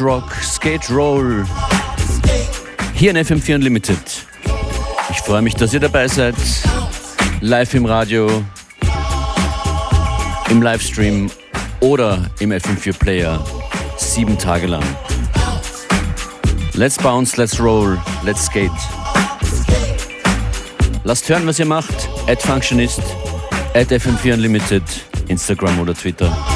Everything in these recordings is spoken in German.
Rock, Skate Roll. Hier in FM4 Unlimited. Ich freue mich, dass ihr dabei seid. Live im Radio, im Livestream oder im FM4 Player. Sieben Tage lang. Let's bounce, let's roll, let's skate. Lasst hören, was ihr macht. At Functionist, at FM4 Unlimited, Instagram oder Twitter.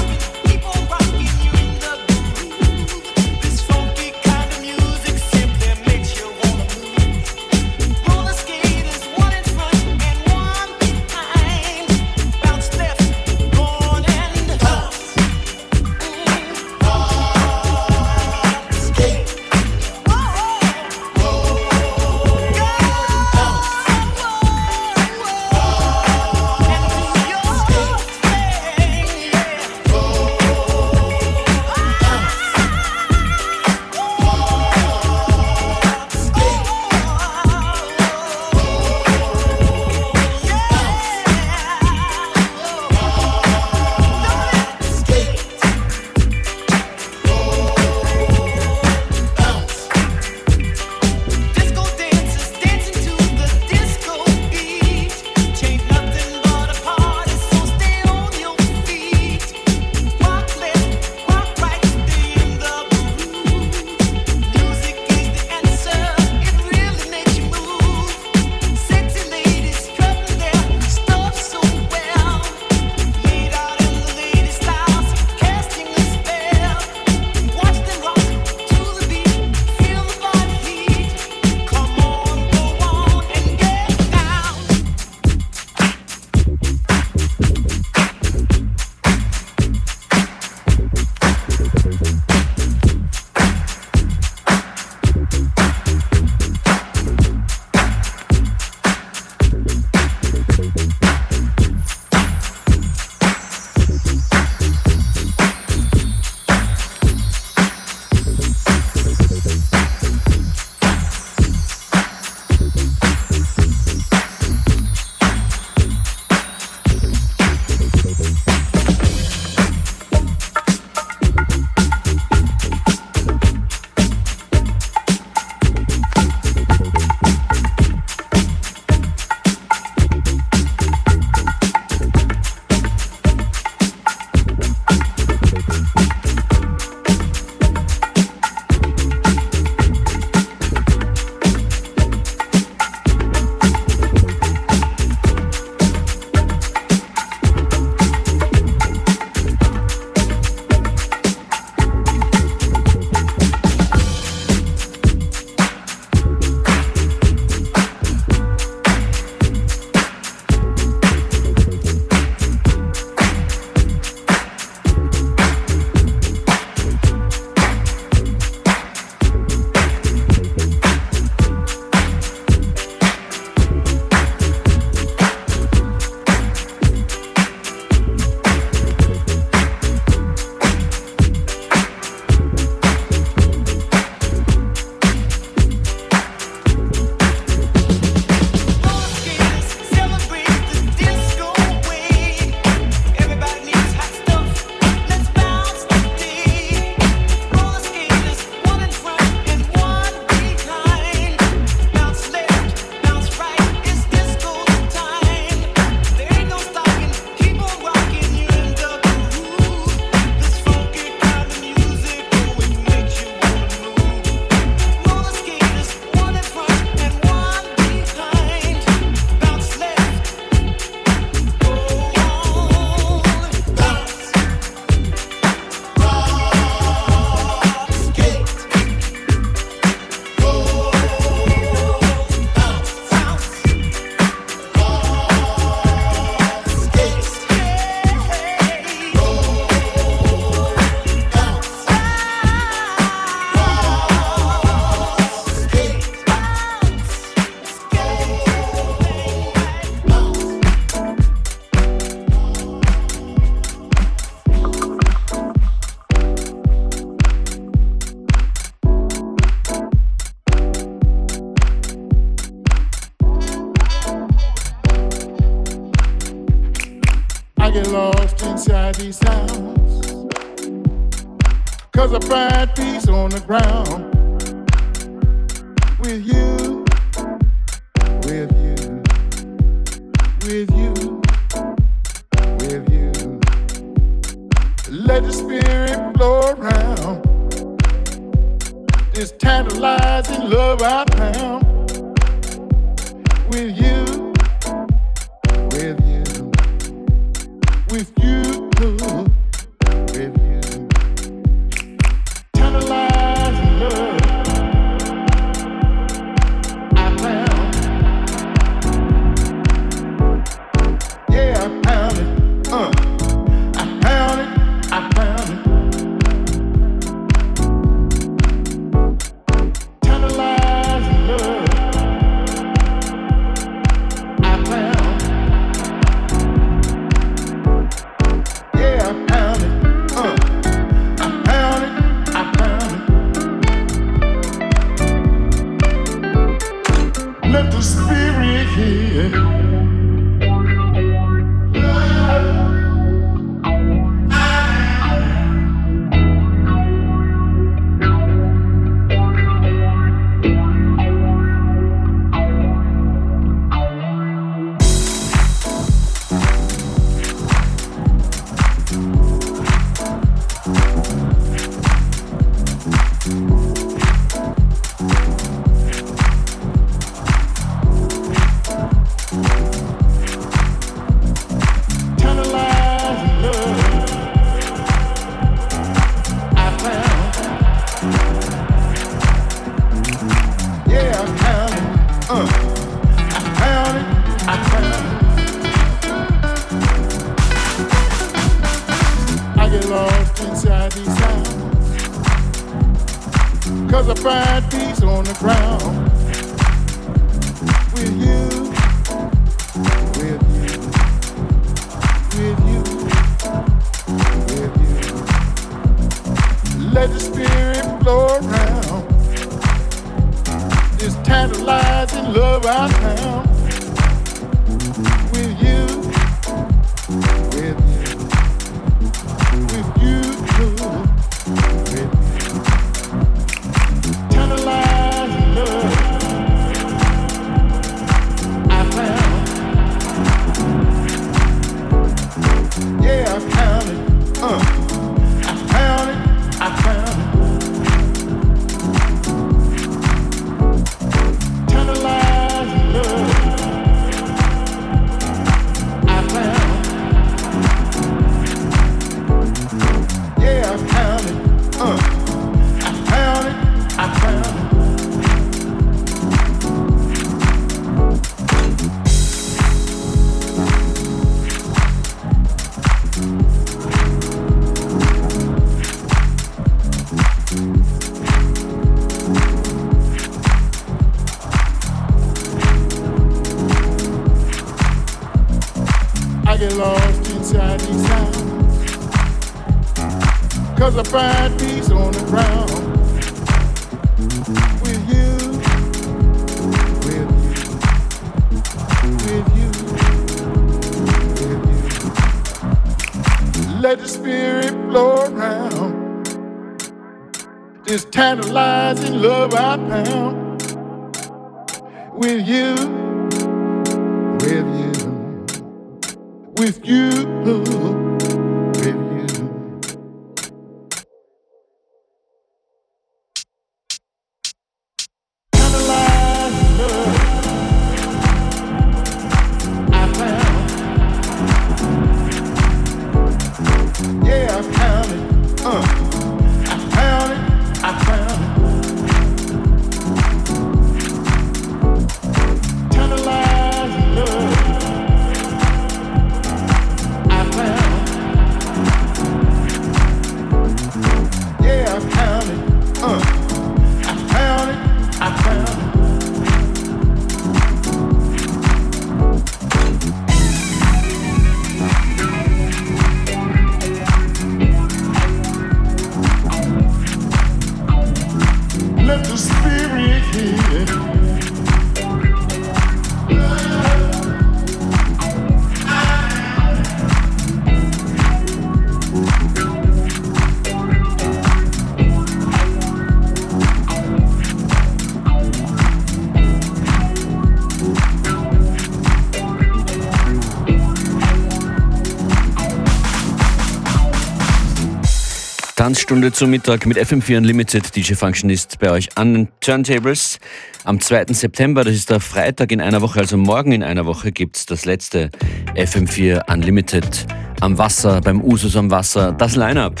Tanzstunde zum Mittag mit FM4 Unlimited. DJ Function ist bei euch an den Turntables. Am 2. September, das ist der Freitag in einer Woche, also morgen in einer Woche, gibt es das letzte FM4 Unlimited am Wasser, beim Usus am Wasser. Das Line-Up.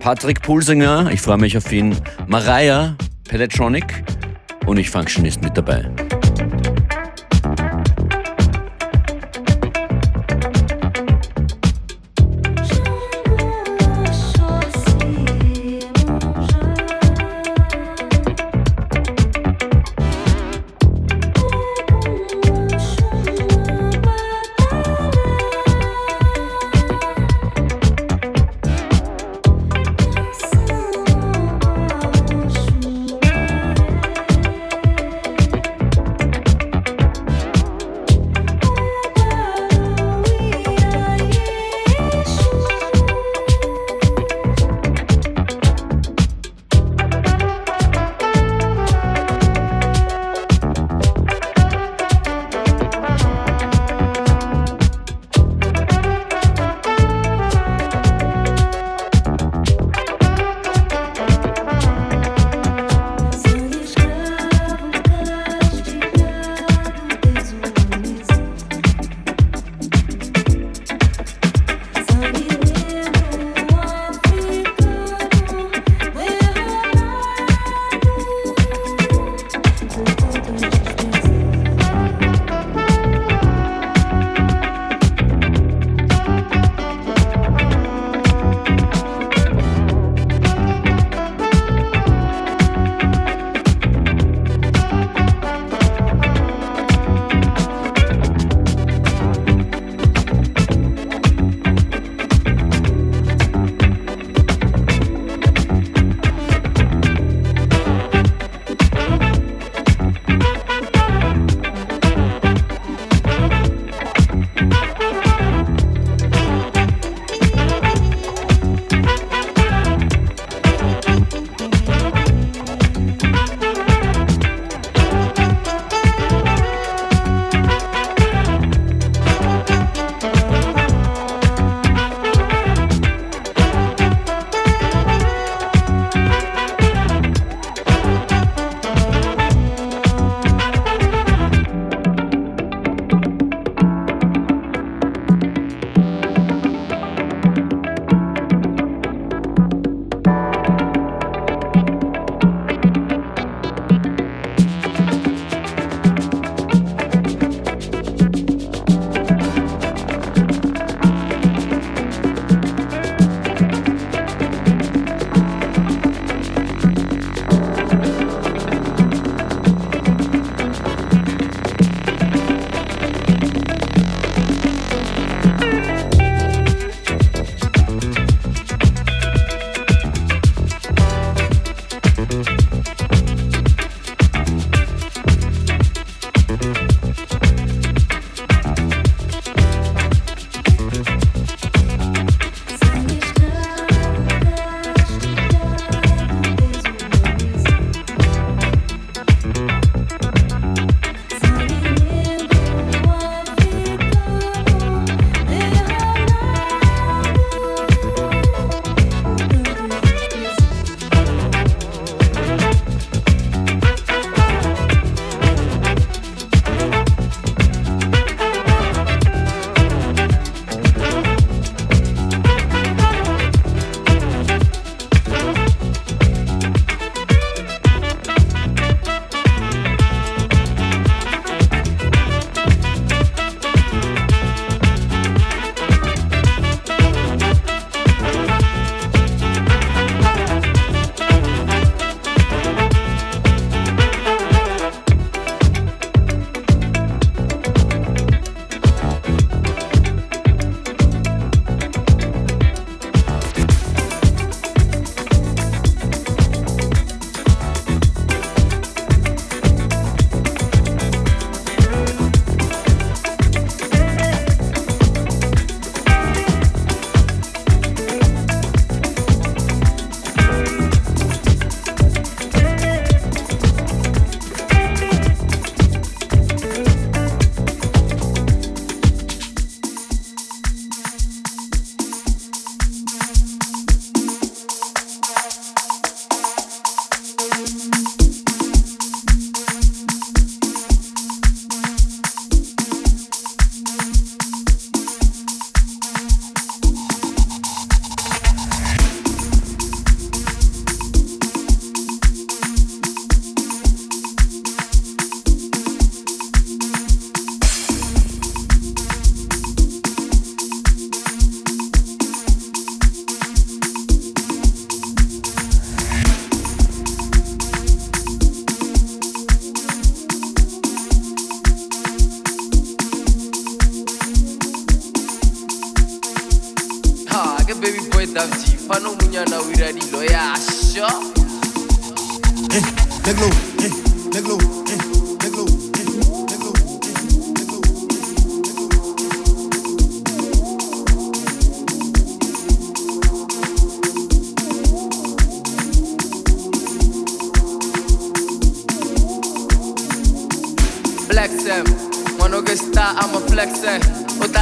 Patrick Pulsinger, ich freue mich auf ihn. Mariah, Peletronic und ich Function ist mit dabei.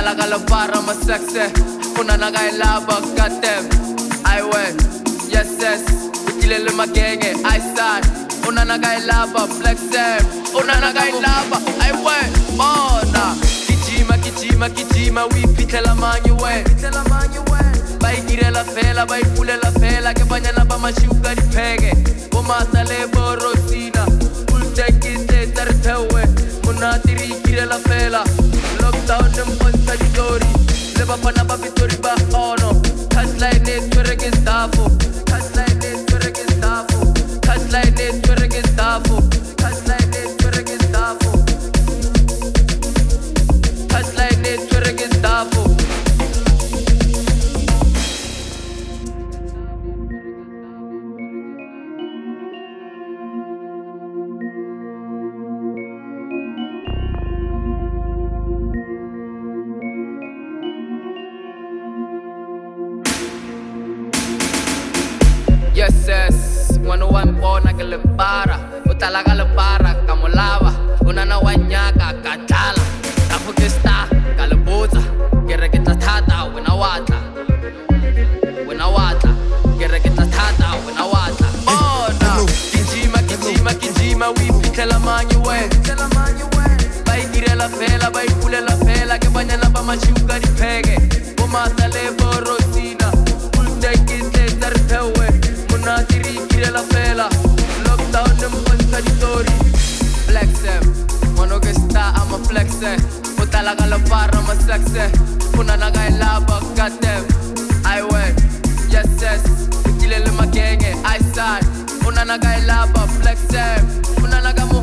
Bella galoppare, ma sexy Una naga in lava, got them I win, yes yes Utilele magenge, I start. Una naga in lava, flex them Una naga in lava, I went, Mona Kijima, kijima, kijima Uipite la mani, we Vai dire la fela, vai pule la fela Che bagnana ba masciuga di peghe. Bomata le borosina Ultenkiste, tertewe tiri, rigire la fela. knock down them ones that you glory. Live up a baby to riba, oh. Cash like this, we're against Cash like this, we're against Cash like this, we're against le para, utalaga le para, camolava, una na guañaca, cachala, tafu que está, calabuza, que requeta tata, buena guata, buena guata, que requeta tata, buena guata, bona, kijima, kijima, kijima, wipi, tela manyue, tela manyue, baikire la fela, baikule la fela, que mañana vamos a chugar y pega. complexe. Cu talaga lopar rămă sexe Puna naga e la băcate Ai way, yes yes. Chile lumea genge, ai side Una naga e la flexe Una naga mu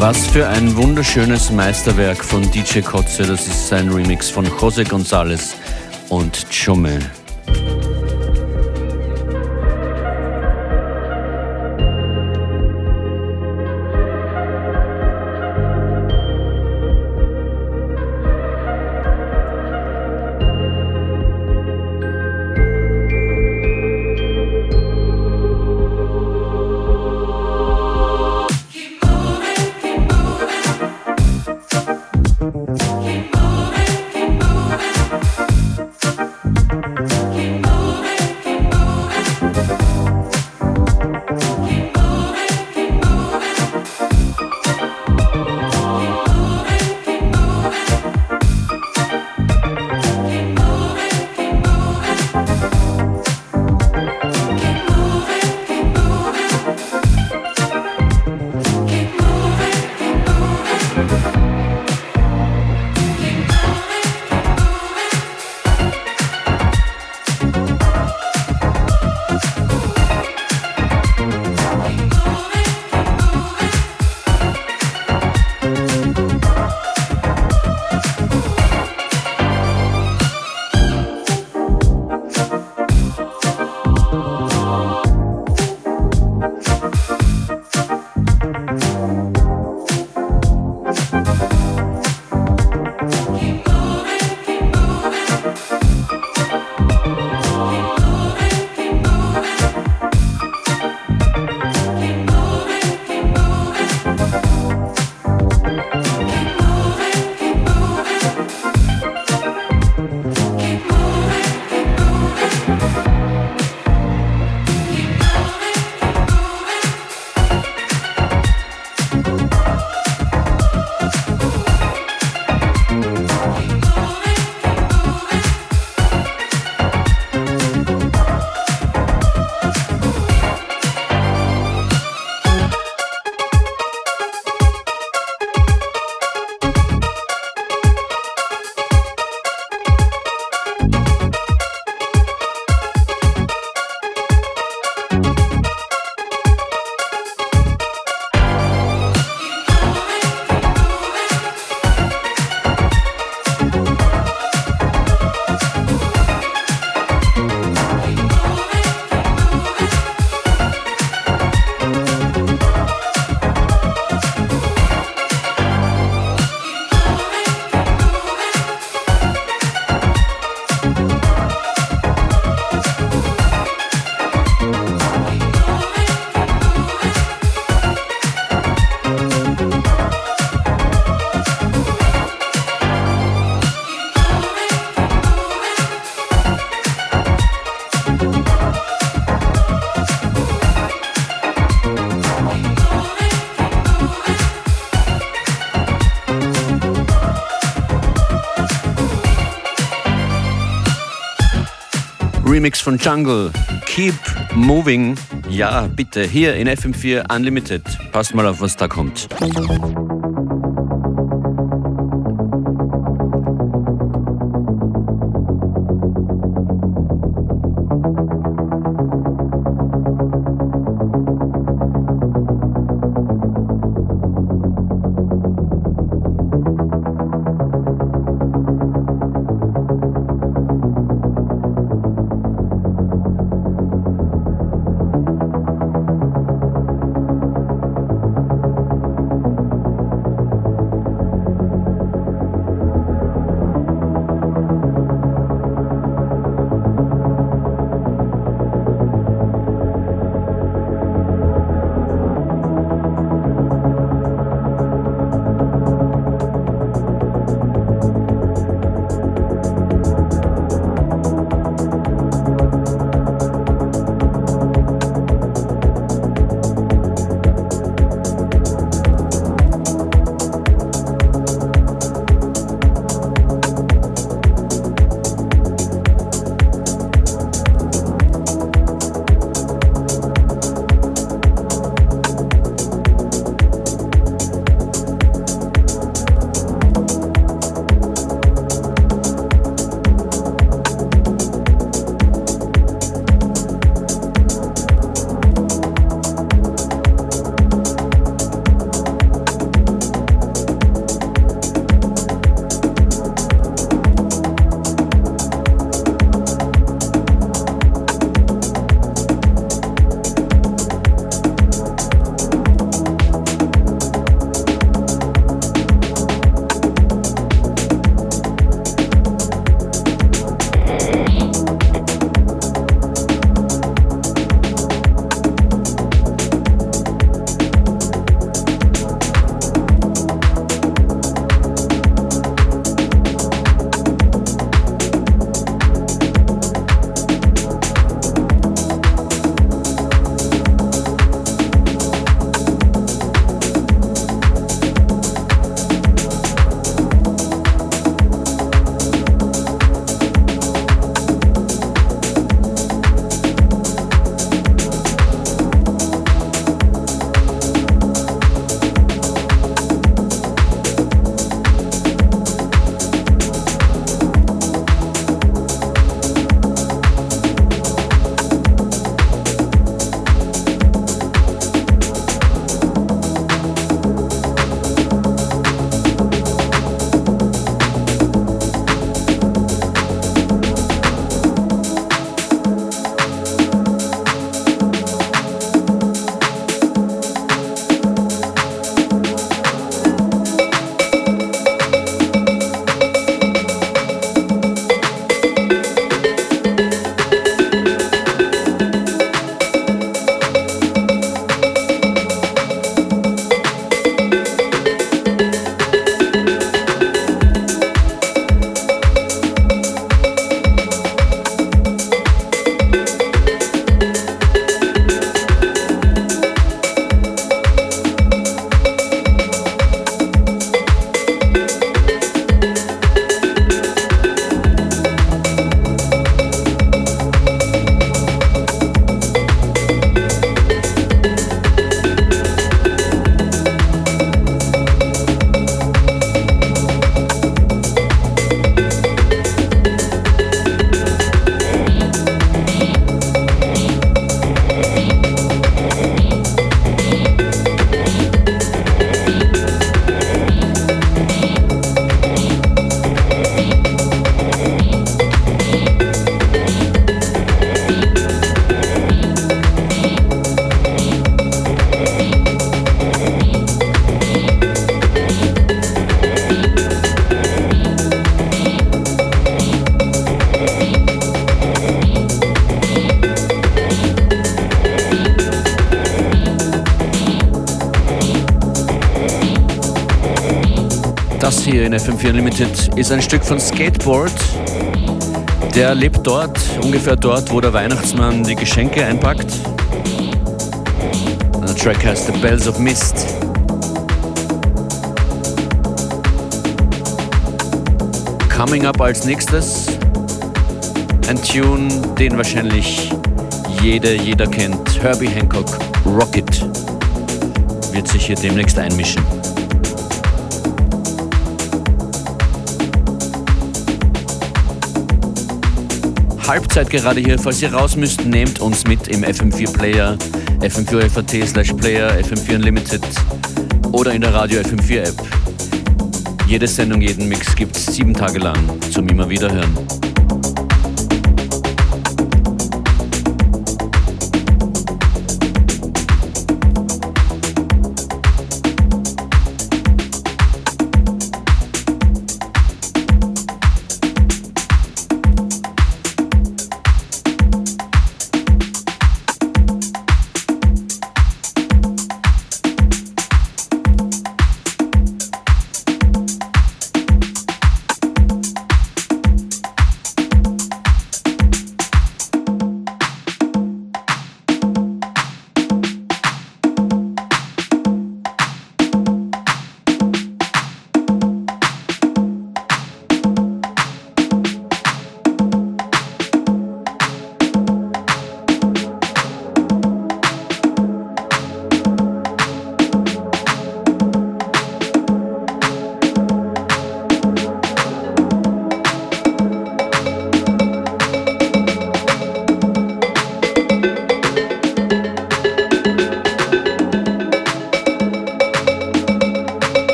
Was für ein wunderschönes Meisterwerk von DJ Kotze. Das ist sein Remix von Jose González und Chumme. Remix von Jungle. Keep moving. Ja, bitte, hier in FM4 Unlimited. Passt mal auf, was da kommt. In FM4 Unlimited ist ein Stück von Skateboard. Der lebt dort, ungefähr dort, wo der Weihnachtsmann die Geschenke einpackt. Der Track heißt The Bells of Mist. Coming up als nächstes Ein Tune, den wahrscheinlich jede, jeder kennt. Herbie Hancock, Rocket, wird sich hier demnächst einmischen. Halbzeit gerade hier. Falls ihr raus müsst, nehmt uns mit im FM4 Player, FM4 FAT slash Player, FM4 Unlimited oder in der Radio FM4 App. Jede Sendung, jeden Mix gibt's sieben Tage lang zum immer wieder hören.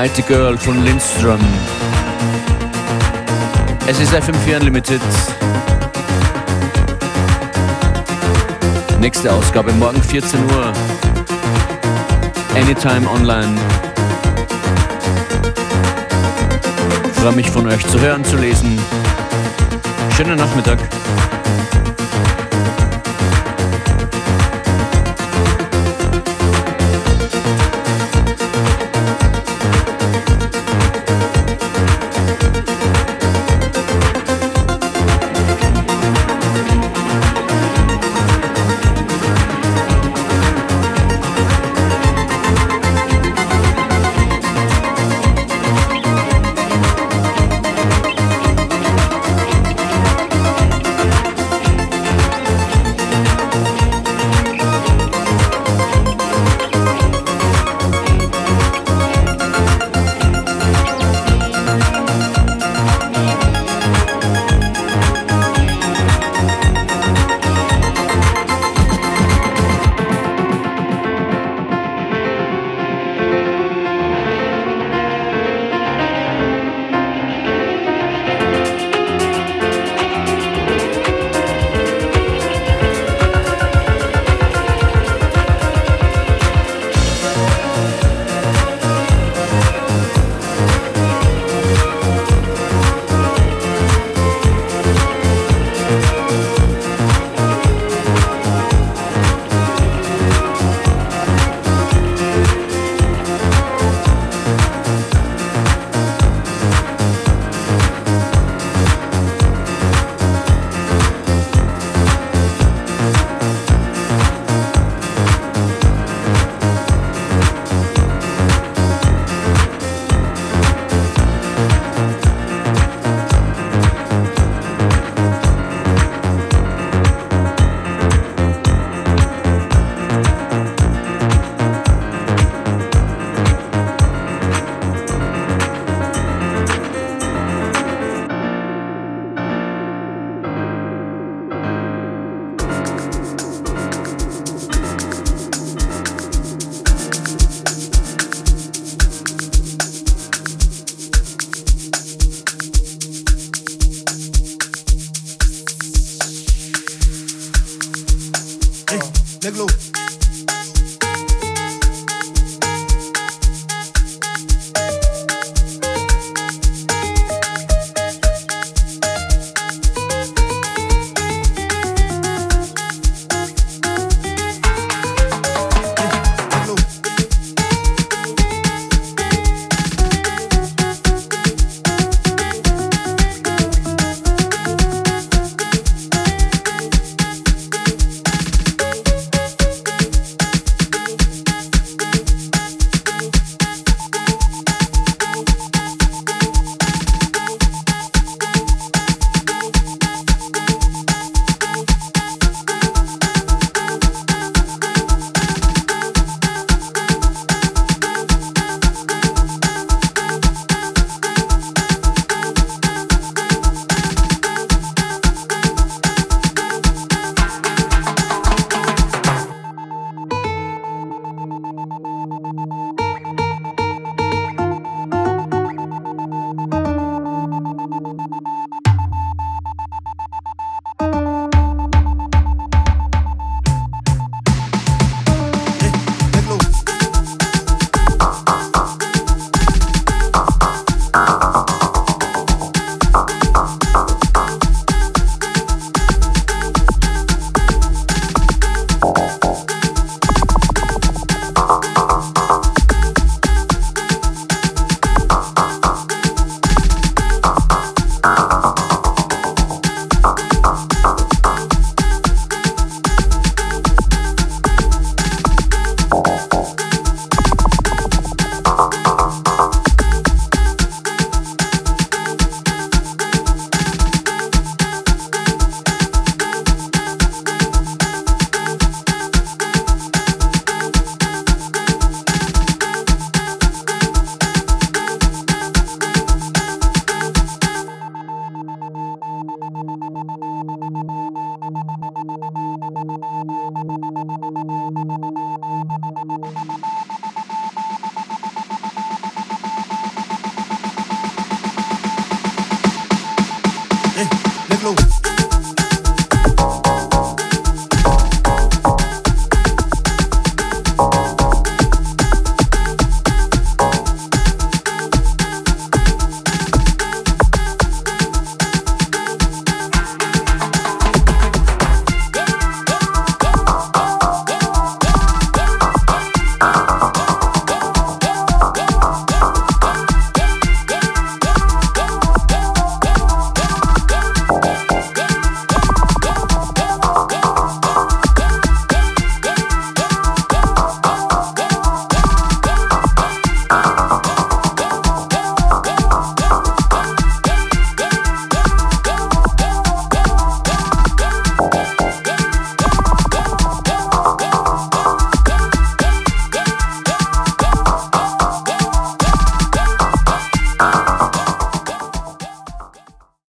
Mighty Girl von Lindström. Es ist FM4 Unlimited. Nächste Ausgabe morgen 14 Uhr. Anytime online. freue mich von euch zu hören, zu lesen. Schönen Nachmittag.